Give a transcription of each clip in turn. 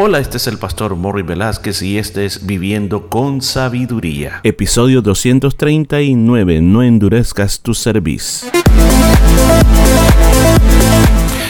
Hola, este es el pastor Morri Velázquez y este es Viviendo con Sabiduría. Episodio 239. No endurezcas tu servicio.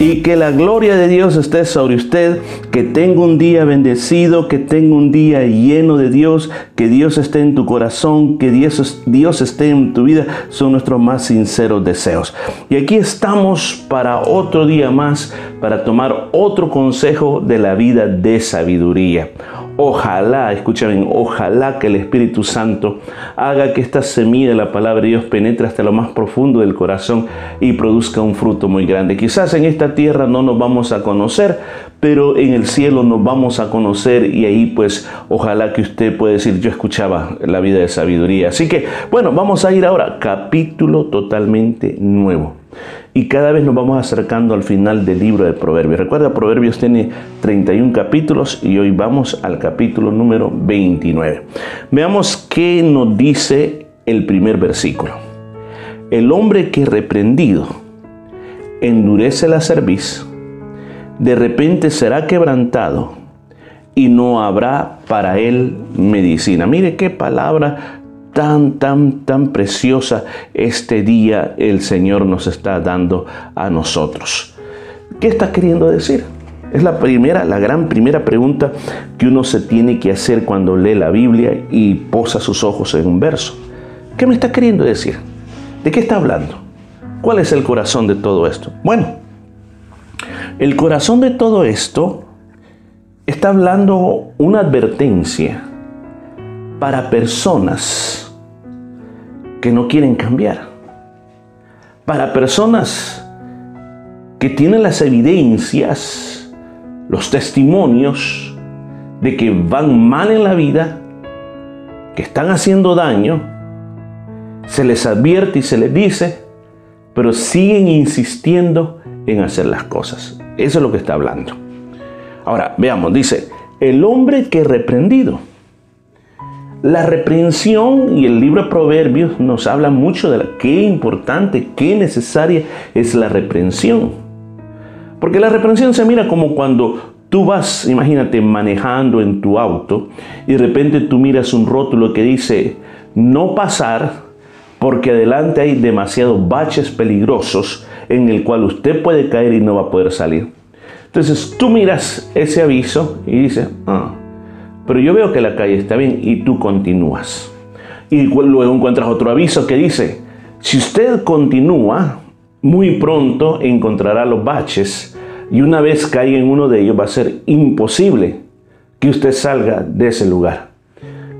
Y que la gloria de Dios esté sobre usted, que tenga un día bendecido, que tenga un día lleno de Dios, que Dios esté en tu corazón, que Dios, Dios esté en tu vida, son nuestros más sinceros deseos. Y aquí estamos para otro día más, para tomar otro consejo de la vida de sabiduría. Ojalá, escuchen, ojalá que el Espíritu Santo haga que esta semilla de la palabra de Dios penetre hasta lo más profundo del corazón y produzca un fruto muy grande. Quizás en esta tierra no nos vamos a conocer, pero en el cielo nos vamos a conocer y ahí pues ojalá que usted pueda decir, yo escuchaba la vida de sabiduría. Así que, bueno, vamos a ir ahora, capítulo totalmente nuevo. Y cada vez nos vamos acercando al final del libro de Proverbios. Recuerda, Proverbios tiene 31 capítulos y hoy vamos al capítulo número 29. Veamos qué nos dice el primer versículo. El hombre que reprendido endurece la cerviz, de repente será quebrantado y no habrá para él medicina. Mire qué palabra tan, tan, tan preciosa este día el Señor nos está dando a nosotros. ¿Qué está queriendo decir? Es la primera, la gran primera pregunta que uno se tiene que hacer cuando lee la Biblia y posa sus ojos en un verso. ¿Qué me está queriendo decir? ¿De qué está hablando? ¿Cuál es el corazón de todo esto? Bueno, el corazón de todo esto está hablando una advertencia para personas que no quieren cambiar. Para personas que tienen las evidencias, los testimonios de que van mal en la vida, que están haciendo daño, se les advierte y se les dice, pero siguen insistiendo en hacer las cosas. Eso es lo que está hablando. Ahora, veamos, dice, el hombre que reprendido la reprensión y el libro de Proverbios nos habla mucho de qué importante, qué necesaria es la reprensión. Porque la reprensión se mira como cuando tú vas, imagínate, manejando en tu auto y de repente tú miras un rótulo que dice no pasar porque adelante hay demasiados baches peligrosos en el cual usted puede caer y no va a poder salir. Entonces tú miras ese aviso y dices, ah, pero yo veo que la calle está bien y tú continúas. Y luego encuentras otro aviso que dice, si usted continúa, muy pronto encontrará los baches y una vez caiga en uno de ellos va a ser imposible que usted salga de ese lugar.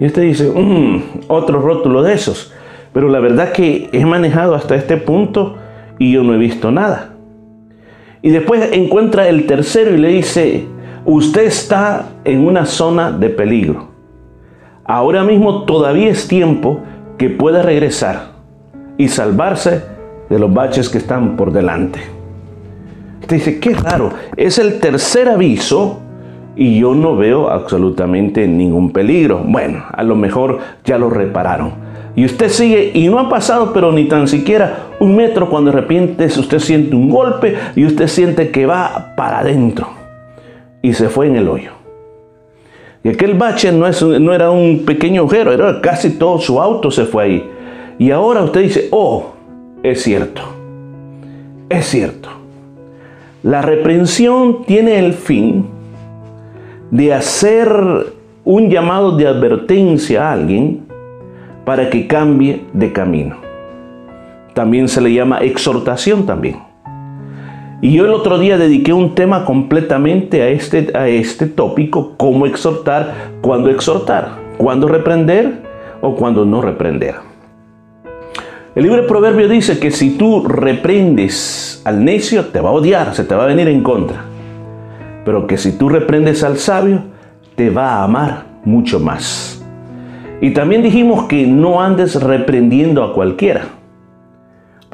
Y usted dice, mm, otro rótulo de esos. Pero la verdad que he manejado hasta este punto y yo no he visto nada. Y después encuentra el tercero y le dice, Usted está en una zona de peligro. Ahora mismo todavía es tiempo que pueda regresar y salvarse de los baches que están por delante. Usted dice, qué raro, es el tercer aviso y yo no veo absolutamente ningún peligro. Bueno, a lo mejor ya lo repararon. Y usted sigue y no ha pasado, pero ni tan siquiera un metro cuando de repente usted siente un golpe y usted siente que va para adentro y se fue en el hoyo. Y aquel bache no, es, no era un pequeño agujero, era casi todo su auto se fue ahí. Y ahora usted dice, oh, es cierto, es cierto. La reprensión tiene el fin de hacer un llamado de advertencia a alguien para que cambie de camino. También se le llama exhortación también. Y yo el otro día dediqué un tema completamente a este, a este tópico, cómo exhortar, cuándo exhortar, cuándo reprender o cuándo no reprender. El libro de Proverbios dice que si tú reprendes al necio, te va a odiar, se te va a venir en contra. Pero que si tú reprendes al sabio, te va a amar mucho más. Y también dijimos que no andes reprendiendo a cualquiera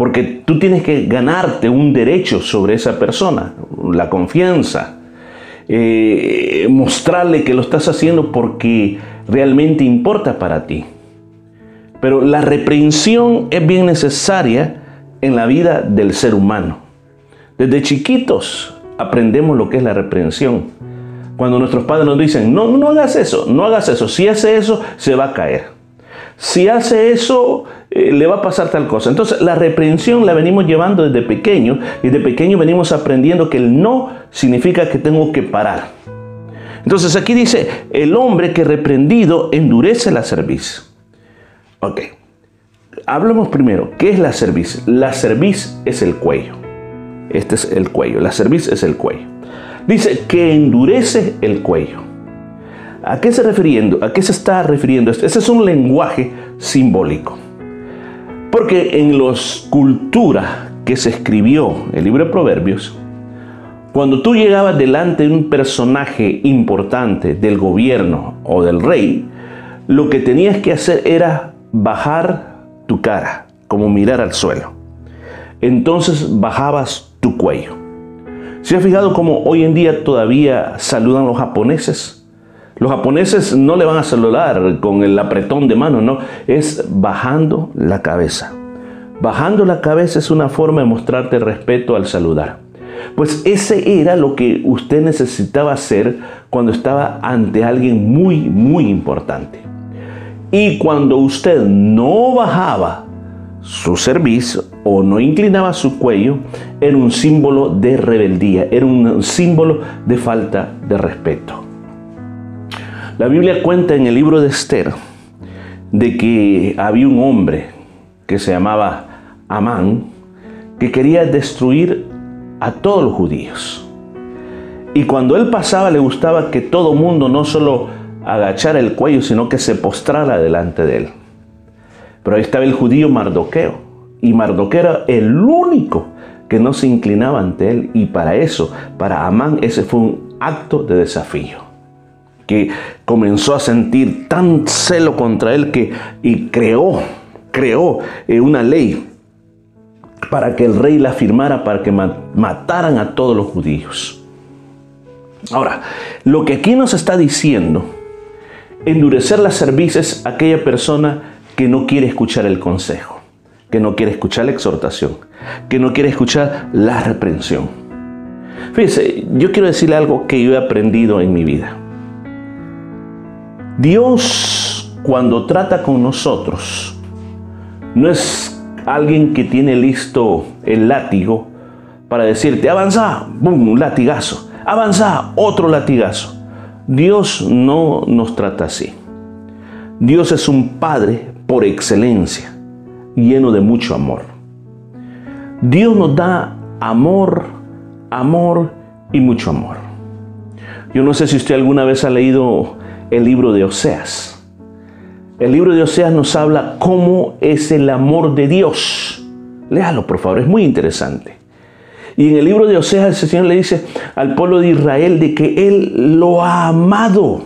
porque tú tienes que ganarte un derecho sobre esa persona, la confianza, eh, mostrarle que lo estás haciendo porque realmente importa para ti. Pero la reprensión es bien necesaria en la vida del ser humano. Desde chiquitos aprendemos lo que es la reprensión. Cuando nuestros padres nos dicen, no, no hagas eso, no hagas eso, si hace eso, se va a caer si hace eso, eh, le va a pasar tal cosa. Entonces, la reprensión la venimos llevando desde pequeño y desde pequeño venimos aprendiendo que el no significa que tengo que parar. Entonces, aquí dice, el hombre que reprendido endurece la cerviz. Ok, hablemos primero, ¿qué es la cerviz? La cerviz es el cuello. Este es el cuello, la cerviz es el cuello. Dice que endurece el cuello. ¿A qué se refiriendo? ¿A qué se está refiriendo? Ese es un lenguaje simbólico. Porque en las culturas que se escribió el libro de Proverbios, cuando tú llegabas delante de un personaje importante del gobierno o del rey, lo que tenías que hacer era bajar tu cara, como mirar al suelo. Entonces bajabas tu cuello. ¿Se ha fijado cómo hoy en día todavía saludan los japoneses? Los japoneses no le van a saludar con el apretón de mano, no, es bajando la cabeza. Bajando la cabeza es una forma de mostrarte respeto al saludar. Pues ese era lo que usted necesitaba hacer cuando estaba ante alguien muy, muy importante. Y cuando usted no bajaba su servicio o no inclinaba su cuello, era un símbolo de rebeldía, era un símbolo de falta de respeto. La Biblia cuenta en el libro de Esther de que había un hombre que se llamaba Amán que quería destruir a todos los judíos. Y cuando él pasaba le gustaba que todo mundo no solo agachara el cuello, sino que se postrara delante de él. Pero ahí estaba el judío Mardoqueo. Y Mardoqueo era el único que no se inclinaba ante él. Y para eso, para Amán, ese fue un acto de desafío que comenzó a sentir tan celo contra él que y creó, creó eh, una ley para que el rey la firmara, para que mataran a todos los judíos. Ahora, lo que aquí nos está diciendo, endurecer la cerviz es aquella persona que no quiere escuchar el consejo, que no quiere escuchar la exhortación, que no quiere escuchar la reprensión. Fíjese, yo quiero decirle algo que yo he aprendido en mi vida. Dios cuando trata con nosotros no es alguien que tiene listo el látigo para decirte, avanza, boom, un latigazo, avanza, otro latigazo. Dios no nos trata así. Dios es un Padre por excelencia, lleno de mucho amor. Dios nos da amor, amor y mucho amor. Yo no sé si usted alguna vez ha leído el libro de Oseas. El libro de Oseas nos habla cómo es el amor de Dios. Léalo, por favor, es muy interesante. Y en el libro de Oseas el Señor le dice al pueblo de Israel de que Él lo ha amado,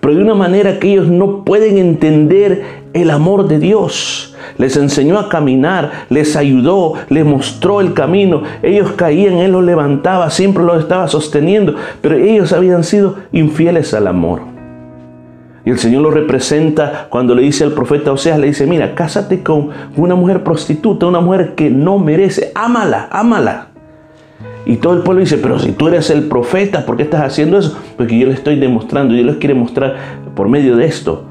pero de una manera que ellos no pueden entender el amor de Dios. Les enseñó a caminar, les ayudó, les mostró el camino. Ellos caían, Él los levantaba, siempre los estaba sosteniendo, pero ellos habían sido infieles al amor. El Señor lo representa cuando le dice al profeta Oseas, le dice, mira, cásate con una mujer prostituta, una mujer que no merece, ámala, ámala. Y todo el pueblo dice, pero si tú eres el profeta, ¿por qué estás haciendo eso? Porque yo le estoy demostrando, yo les quiero mostrar por medio de esto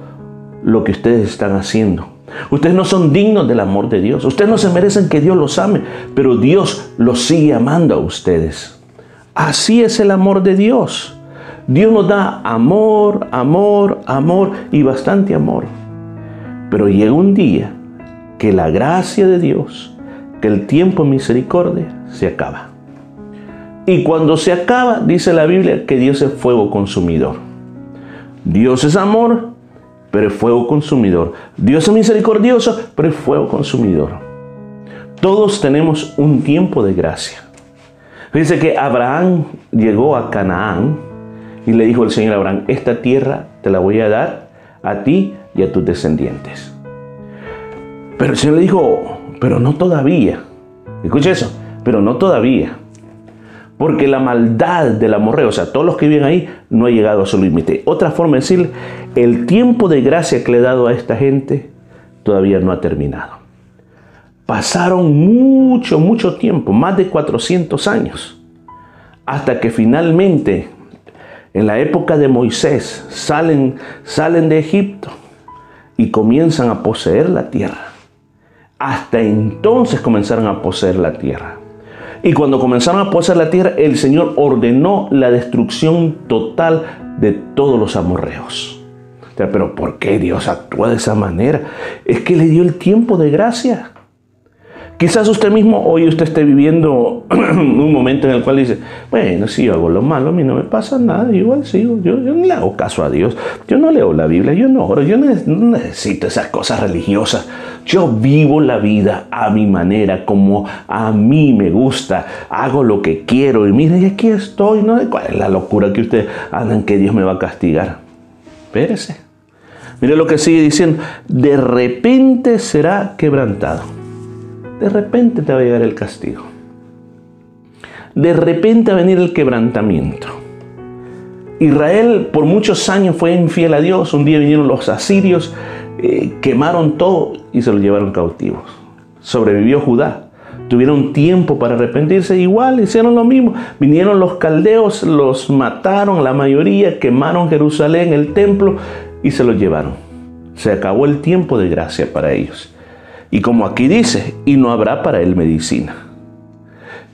lo que ustedes están haciendo. Ustedes no son dignos del amor de Dios. Ustedes no se merecen que Dios los ame, pero Dios los sigue amando a ustedes. Así es el amor de Dios. Dios nos da amor, amor, amor y bastante amor. Pero llega un día que la gracia de Dios, que el tiempo misericordia se acaba. Y cuando se acaba, dice la Biblia que Dios es fuego consumidor. Dios es amor, pero es fuego consumidor. Dios es misericordioso, pero es fuego consumidor. Todos tenemos un tiempo de gracia. Dice que Abraham llegó a Canaán y le dijo el Señor a Abraham, esta tierra te la voy a dar a ti y a tus descendientes. Pero el Señor le dijo, Pero no todavía. Escuche eso, pero no todavía. Porque la maldad del amorreo, o sea, todos los que viven ahí, no ha llegado a su límite. Otra forma de decir, el tiempo de gracia que le he dado a esta gente todavía no ha terminado. Pasaron mucho, mucho tiempo, más de 400 años, hasta que finalmente, en la época de Moisés, salen, salen de Egipto y comienzan a poseer la tierra. Hasta entonces comenzaron a poseer la tierra. Y cuando comenzaron a poseer la tierra, el Señor ordenó la destrucción total de todos los amorreos. Pero ¿por qué Dios actúa de esa manera? Es que le dio el tiempo de gracia. Quizás usted mismo hoy usted esté viviendo un momento en el cual dice, bueno, si yo hago lo malo, a mí no me pasa nada, igual sigo, yo, no le hago caso a Dios, yo no leo la Biblia, yo no oro, yo no necesito esas cosas religiosas, yo vivo la vida a mi manera, como a mí me gusta, hago lo que quiero y mire, y aquí estoy, ¿no? ¿Cuál es la locura que usted en que Dios me va a castigar? Espérese. Mire lo que sigue diciendo, de repente será quebrantado de repente te va a llegar el castigo. De repente va a venir el quebrantamiento. Israel por muchos años fue infiel a Dios. Un día vinieron los asirios, eh, quemaron todo y se lo llevaron cautivos. Sobrevivió Judá. Tuvieron tiempo para arrepentirse, igual hicieron lo mismo. Vinieron los caldeos, los mataron, la mayoría, quemaron Jerusalén, el templo y se lo llevaron. Se acabó el tiempo de gracia para ellos. Y como aquí dice, y no habrá para él medicina.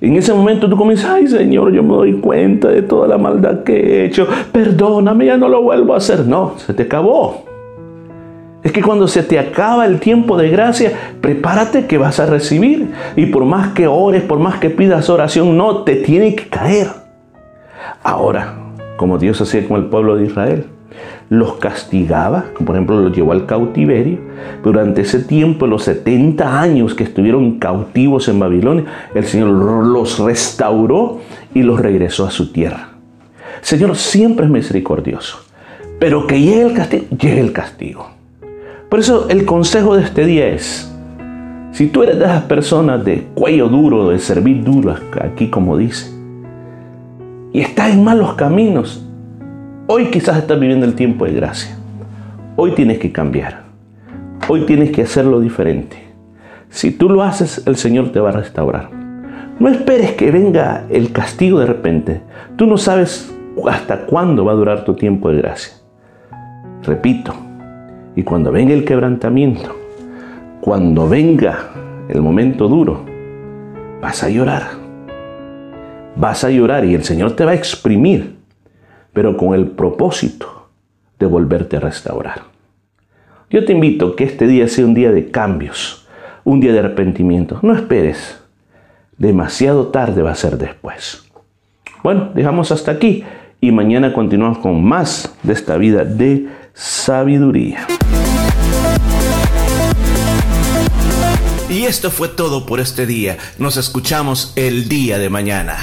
En ese momento tú comienzas, ay Señor, yo me doy cuenta de toda la maldad que he hecho, perdóname, ya no lo vuelvo a hacer. No, se te acabó. Es que cuando se te acaba el tiempo de gracia, prepárate que vas a recibir. Y por más que ores, por más que pidas oración, no, te tiene que caer. Ahora, como Dios hacía con el pueblo de Israel, los castigaba, por ejemplo los llevó al cautiverio. Durante ese tiempo, los 70 años que estuvieron cautivos en Babilonia, el Señor los restauró y los regresó a su tierra. Señor siempre es misericordioso, pero que llegue el castigo, llegue el castigo. Por eso el consejo de este día es, si tú eres de esas personas de cuello duro, de servir duro, aquí como dice, y estás en malos caminos, Hoy quizás estás viviendo el tiempo de gracia. Hoy tienes que cambiar. Hoy tienes que hacerlo diferente. Si tú lo haces, el Señor te va a restaurar. No esperes que venga el castigo de repente. Tú no sabes hasta cuándo va a durar tu tiempo de gracia. Repito, y cuando venga el quebrantamiento, cuando venga el momento duro, vas a llorar. Vas a llorar y el Señor te va a exprimir pero con el propósito de volverte a restaurar. Yo te invito que este día sea un día de cambios, un día de arrepentimiento. No esperes, demasiado tarde va a ser después. Bueno, dejamos hasta aquí y mañana continuamos con más de esta vida de sabiduría. Y esto fue todo por este día. Nos escuchamos el día de mañana.